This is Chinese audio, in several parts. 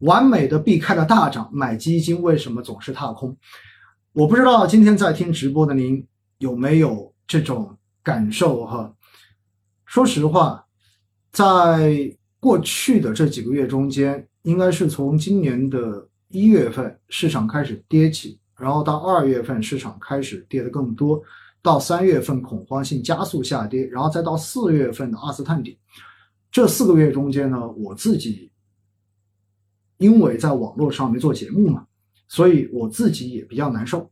完美的避开了大涨，买基金为什么总是踏空？我不知道今天在听直播的您有没有这种感受哈？说实话，在过去的这几个月中间，应该是从今年的一月份市场开始跌起，然后到二月份市场开始跌得更多，到三月份恐慌性加速下跌，然后再到四月份的二次探底，这四个月中间呢，我自己。因为在网络上面做节目嘛，所以我自己也比较难受。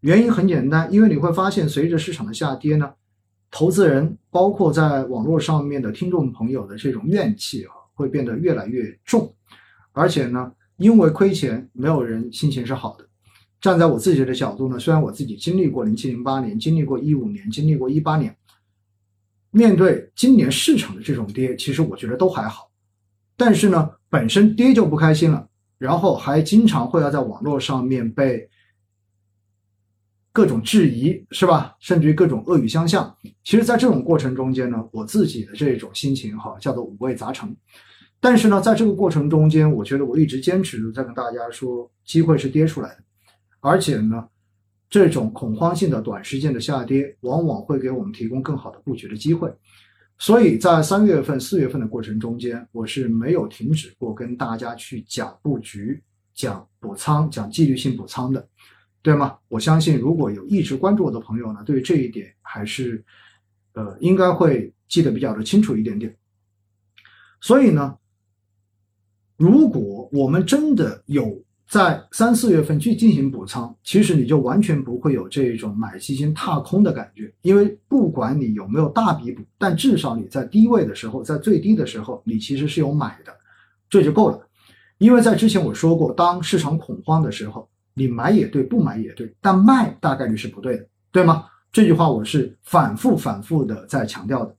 原因很简单，因为你会发现，随着市场的下跌呢，投资人包括在网络上面的听众朋友的这种怨气啊，会变得越来越重。而且呢，因为亏钱，没有人心情是好的。站在我自己的角度呢，虽然我自己经历过零七零八年，经历过一五年，经历过一八年，面对今年市场的这种跌，其实我觉得都还好。但是呢。本身跌就不开心了，然后还经常会要在网络上面被各种质疑，是吧？甚至于各种恶语相向。其实，在这种过程中间呢，我自己的这种心情哈，叫做五味杂陈。但是呢，在这个过程中间，我觉得我一直坚持在跟大家说，机会是跌出来的，而且呢，这种恐慌性的短时间的下跌，往往会给我们提供更好的布局的机会。所以在三月份、四月份的过程中间，我是没有停止过跟大家去讲布局、讲补仓、讲纪律性补仓的，对吗？我相信如果有一直关注我的朋友呢，对于这一点还是，呃，应该会记得比较的清楚一点点。所以呢，如果我们真的有。在三四月份去进行补仓，其实你就完全不会有这种买基金踏空的感觉，因为不管你有没有大笔补，但至少你在低位的时候，在最低的时候，你其实是有买的，这就够了。因为在之前我说过，当市场恐慌的时候，你买也对，不买也对，但卖大概率是不对的，对吗？这句话我是反复反复的在强调的。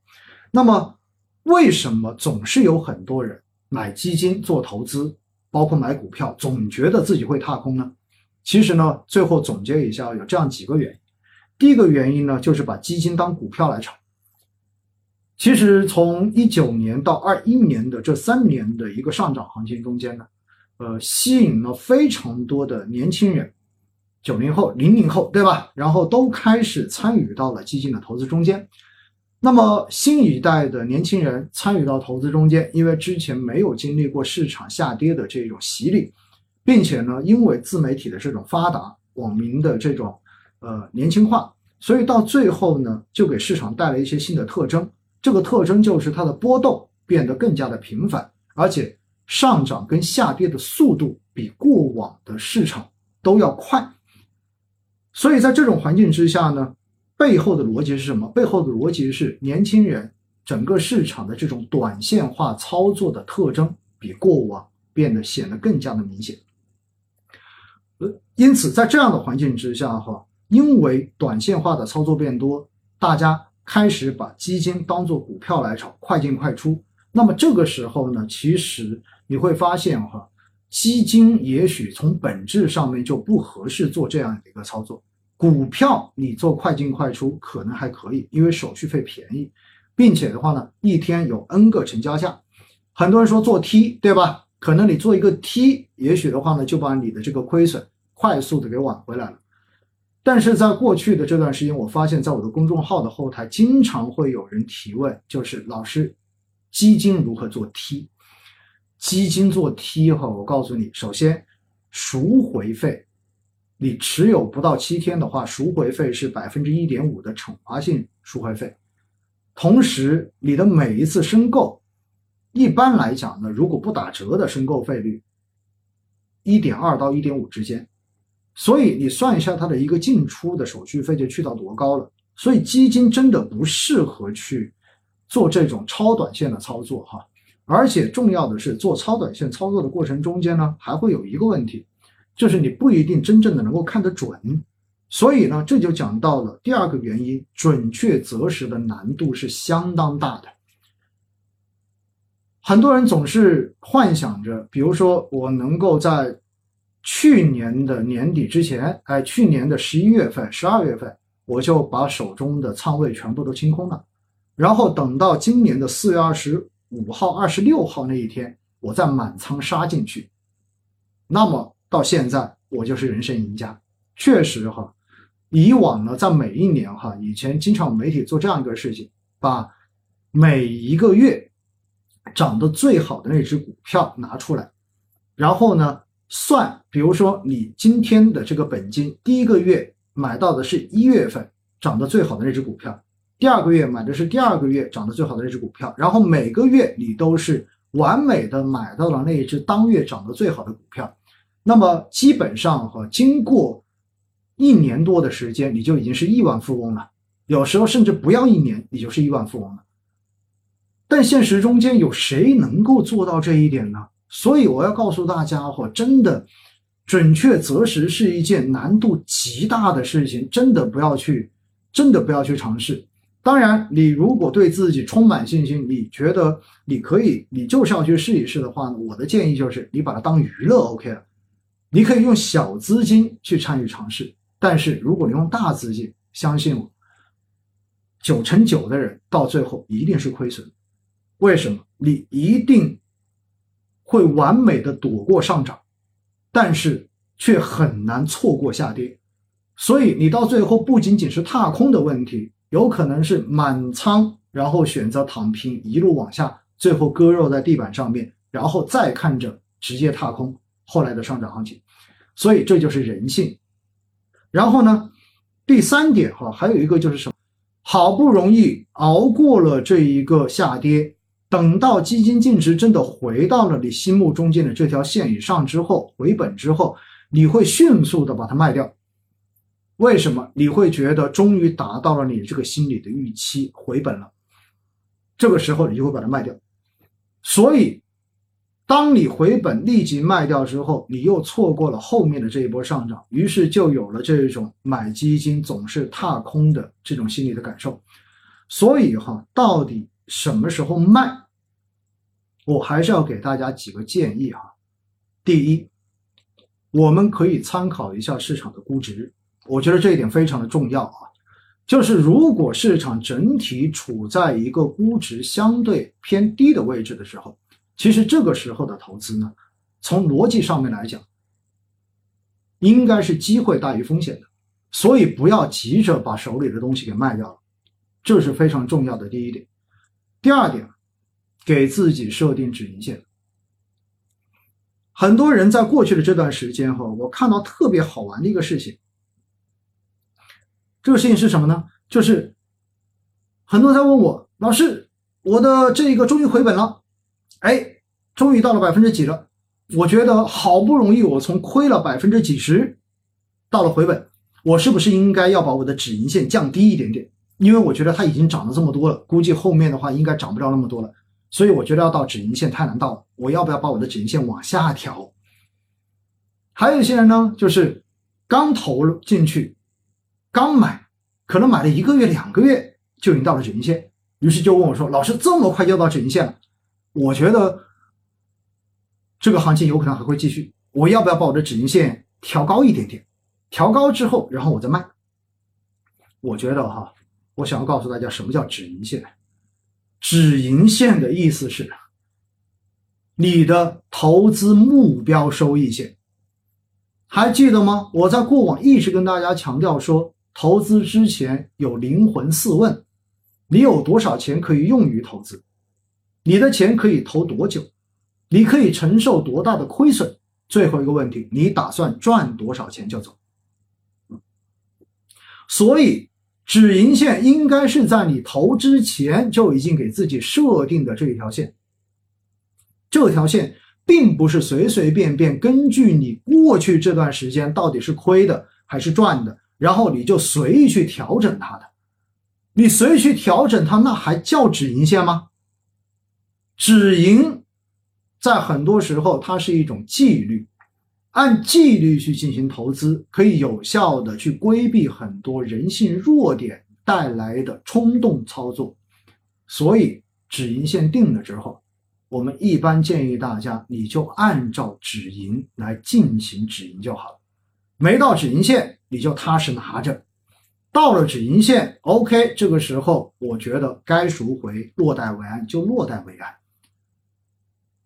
那么，为什么总是有很多人买基金做投资？包括买股票，总觉得自己会踏空呢。其实呢，最后总结一下，有这样几个原因。第一个原因呢，就是把基金当股票来炒。其实从一九年到二一年的这三年的一个上涨行情中间呢，呃，吸引了非常多的年轻人，九零后、零零后，对吧？然后都开始参与到了基金的投资中间。那么新一代的年轻人参与到投资中间，因为之前没有经历过市场下跌的这种洗礼，并且呢，因为自媒体的这种发达，网民的这种呃年轻化，所以到最后呢，就给市场带来一些新的特征。这个特征就是它的波动变得更加的频繁，而且上涨跟下跌的速度比过往的市场都要快。所以在这种环境之下呢。背后的逻辑是什么？背后的逻辑是年轻人整个市场的这种短线化操作的特征比过往变得显得更加的明显。呃，因此在这样的环境之下，哈，因为短线化的操作变多，大家开始把基金当做股票来炒，快进快出。那么这个时候呢，其实你会发现，哈，基金也许从本质上面就不合适做这样的一个操作。股票你做快进快出可能还可以，因为手续费便宜，并且的话呢，一天有 N 个成交价。很多人说做 T 对吧？可能你做一个 T，也许的话呢，就把你的这个亏损快速的给挽回来了。但是在过去的这段时间，我发现在我的公众号的后台经常会有人提问，就是老师，基金如何做 T？基金做 T 哈，我告诉你，首先赎回费。你持有不到七天的话，赎回费是百分之一点五的惩罚性赎回费。同时，你的每一次申购，一般来讲呢，如果不打折的申购费率，一点二到一点五之间。所以你算一下它的一个进出的手续费就去到多高了。所以基金真的不适合去做这种超短线的操作哈。而且重要的是，做超短线操作的过程中间呢，还会有一个问题。就是你不一定真正的能够看得准，所以呢，这就讲到了第二个原因，准确择时的难度是相当大的。很多人总是幻想着，比如说我能够在去年的年底之前，哎，去年的十一月份、十二月份，我就把手中的仓位全部都清空了，然后等到今年的四月二十五号、二十六号那一天，我再满仓杀进去。那么到现在我就是人生赢家。确实哈，以往呢，在每一年哈，以前经常媒体做这样一个事情，把每一个月涨得最好的那只股票拿出来，然后呢算，比如说你今天的这个本金，第一个月买到的是一月份涨得最好的那只股票，第二个月买的是第二个月涨得最好的那只股票，然后每个月你都是完美的买到了那一只当月涨得最好的股票，那么基本上哈，经过一年多的时间，你就已经是亿万富翁了，有时候甚至不要一年，你就是亿万富翁了。但现实中间有谁能够做到这一点呢？所以我要告诉大家伙，真的准确择时是一件难度极大的事情，真的不要去，真的不要去尝试。当然，你如果对自己充满信心，你觉得你可以，你就是要去试一试的话呢，我的建议就是你把它当娱乐，OK 了。你可以用小资金去参与尝试，但是如果你用大资金，相信我，九成九的人到最后一定是亏损。为什么你一定会完美的躲过上涨，但是却很难错过下跌？所以你到最后不仅仅是踏空的问题，有可能是满仓，然后选择躺平，一路往下，最后割肉在地板上面，然后再看着直接踏空后来的上涨行情。所以这就是人性。然后呢，第三点哈，还有一个就是什么？好不容易熬过了这一个下跌。等到基金净值真的回到了你心目中间的这条线以上之后，回本之后，你会迅速的把它卖掉。为什么？你会觉得终于达到了你这个心理的预期，回本了。这个时候你就会把它卖掉。所以，当你回本立即卖掉之后，你又错过了后面的这一波上涨，于是就有了这种买基金总是踏空的这种心理的感受。所以哈，到底什么时候卖？我还是要给大家几个建议哈。第一，我们可以参考一下市场的估值，我觉得这一点非常的重要啊。就是如果市场整体处在一个估值相对偏低的位置的时候，其实这个时候的投资呢，从逻辑上面来讲，应该是机会大于风险的。所以不要急着把手里的东西给卖掉了，这是非常重要的第一点。第二点。给自己设定止盈线。很多人在过去的这段时间哈，我看到特别好玩的一个事情。这个事情是什么呢？就是很多人在问我，老师，我的这个终于回本了，哎，终于到了百分之几了？我觉得好不容易我从亏了百分之几十到了回本，我是不是应该要把我的止盈线降低一点点？因为我觉得它已经涨了这么多了，估计后面的话应该涨不了那么多了。所以我觉得要到止盈线太难到了，我要不要把我的止盈线往下调？还有一些人呢，就是刚投进去，刚买，可能买了一个月、两个月就已经到了止盈线，于是就问我说：“老师，这么快就到止盈线了？”我觉得这个行情有可能还会继续，我要不要把我的止盈线调高一点点？调高之后，然后我再卖。我觉得哈，我想要告诉大家什么叫止盈线。止盈线的意思是，你的投资目标收益线，还记得吗？我在过往一直跟大家强调说，投资之前有灵魂四问：你有多少钱可以用于投资？你的钱可以投多久？你可以承受多大的亏损？最后一个问题，你打算赚多少钱就走？所以。止盈线应该是在你投之前就已经给自己设定的这一条线，这条线并不是随随便便根据你过去这段时间到底是亏的还是赚的，然后你就随意去调整它的。你随意去调整它，那还叫止盈线吗？止盈在很多时候它是一种纪律。按纪律去进行投资，可以有效的去规避很多人性弱点带来的冲动操作。所以止盈线定了之后，我们一般建议大家，你就按照止盈来进行止盈就好了。没到止盈线，你就踏实拿着；到了止盈线，OK，这个时候我觉得该赎回，落袋为安就落袋为安。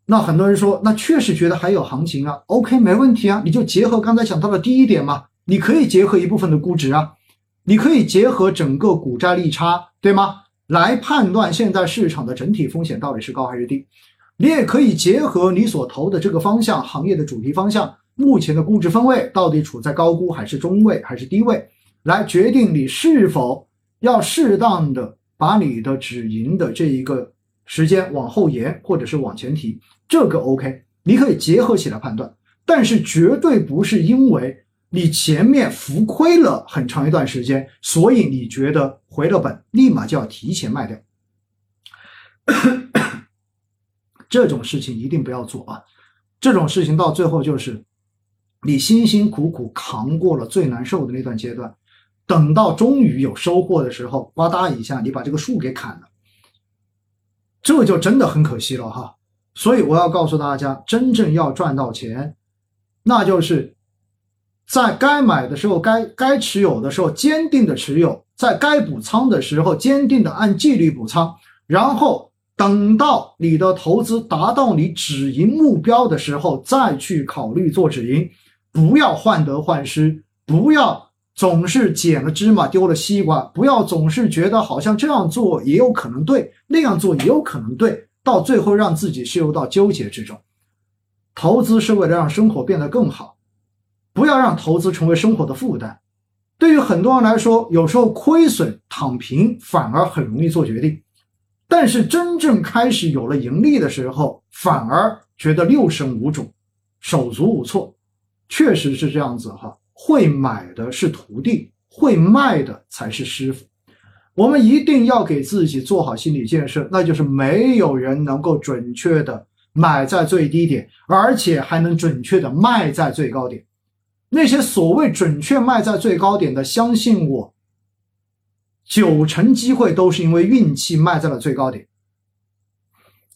那很多人说，那确实觉得还有行情啊。OK，没问题啊，你就结合刚才讲到的第一点嘛，你可以结合一部分的估值啊，你可以结合整个股债利差，对吗？来判断现在市场的整体风险到底是高还是低。你也可以结合你所投的这个方向行业的主题方向，目前的估值分位到底处在高估还是中位还是低位，来决定你是否要适当的把你的止盈的这一个时间往后延或者是往前提，这个 OK，你可以结合起来判断，但是绝对不是因为你前面浮亏了很长一段时间，所以你觉得回了本立马就要提前卖掉。这种事情一定不要做啊！这种事情到最后就是你辛辛苦苦扛过了最难受的那段阶段，等到终于有收获的时候，呱嗒一下你把这个树给砍了，这就真的很可惜了哈！所以我要告诉大家，真正要赚到钱，那就是在该买的时候、该该持有的时候坚定的持有，在该补仓的时候坚定的按纪律补仓，然后。等到你的投资达到你止盈目标的时候，再去考虑做止盈，不要患得患失，不要总是捡了芝麻丢了西瓜，不要总是觉得好像这样做也有可能对，那样做也有可能对，到最后让自己陷入到纠结之中。投资是为了让生活变得更好，不要让投资成为生活的负担。对于很多人来说，有时候亏损躺平反而很容易做决定。但是真正开始有了盈利的时候，反而觉得六神无主，手足无措，确实是这样子哈。会买的是徒弟，会卖的才是师傅。我们一定要给自己做好心理建设，那就是没有人能够准确的买在最低点，而且还能准确的卖在最高点。那些所谓准确卖在最高点的，相信我。九成机会都是因为运气卖在了最高点，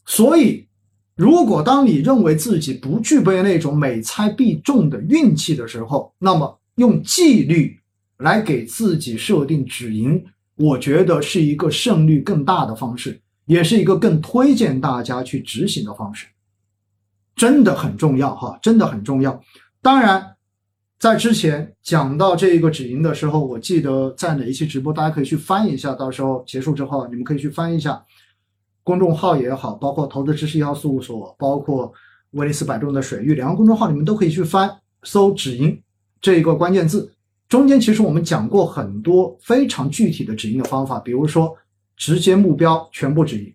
所以，如果当你认为自己不具备那种每猜必中的运气的时候，那么用纪律来给自己设定止盈，我觉得是一个胜率更大的方式，也是一个更推荐大家去执行的方式，真的很重要哈，真的很重要。当然。在之前讲到这一个止盈的时候，我记得在哪一期直播，大家可以去翻一下。到时候结束之后，你们可以去翻一下公众号也好，包括投资知识一号事务所，包括威尼斯百度的水域两个公众号，你们都可以去翻，搜“止盈”这一个关键字。中间其实我们讲过很多非常具体的止盈的方法，比如说直接目标全部止盈，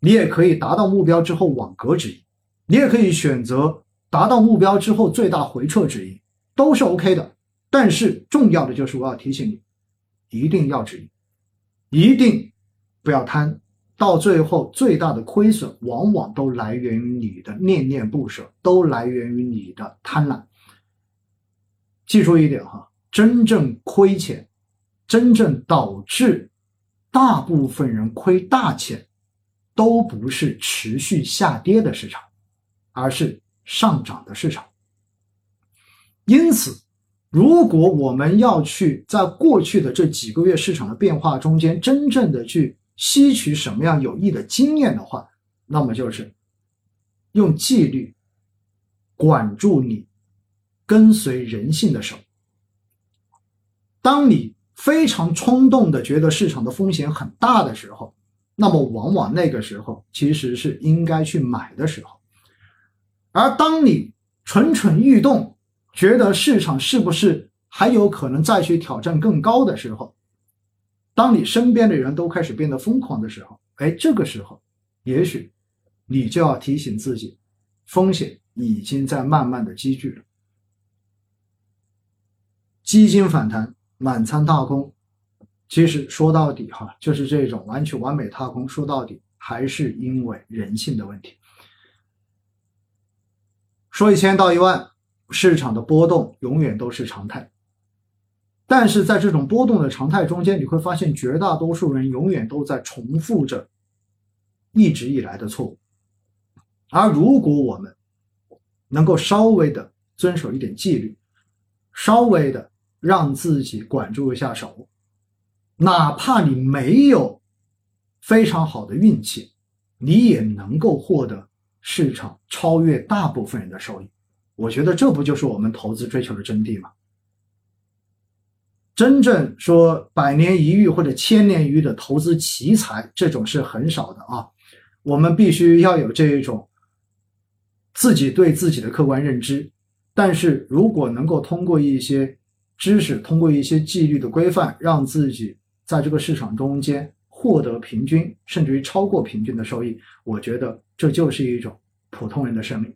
你也可以达到目标之后网格止盈，你也可以选择达到目标之后最大回撤止盈。都是 OK 的，但是重要的就是我要提醒你，一定要止盈，一定不要贪，到最后最大的亏损往往都来源于你的念念不舍，都来源于你的贪婪。记住一点哈，真正亏钱，真正导致大部分人亏大钱，都不是持续下跌的市场，而是上涨的市场。因此，如果我们要去在过去的这几个月市场的变化中间，真正的去吸取什么样有益的经验的话，那么就是用纪律管住你跟随人性的手。当你非常冲动的觉得市场的风险很大的时候，那么往往那个时候其实是应该去买的时候。而当你蠢蠢欲动，觉得市场是不是还有可能再去挑战更高的时候，当你身边的人都开始变得疯狂的时候，哎，这个时候，也许你就要提醒自己，风险已经在慢慢的积聚了。基金反弹满仓踏空，其实说到底哈，就是这种完全完美踏空，说到底还是因为人性的问题。说一千道一万。市场的波动永远都是常态，但是在这种波动的常态中间，你会发现绝大多数人永远都在重复着一直以来的错误。而如果我们能够稍微的遵守一点纪律，稍微的让自己管住一下手，哪怕你没有非常好的运气，你也能够获得市场超越大部分人的收益。我觉得这不就是我们投资追求的真谛吗？真正说百年一遇或者千年一遇的投资奇才，这种是很少的啊。我们必须要有这一种自己对自己的客观认知。但是如果能够通过一些知识，通过一些纪律的规范，让自己在这个市场中间获得平均甚至于超过平均的收益，我觉得这就是一种普通人的胜利。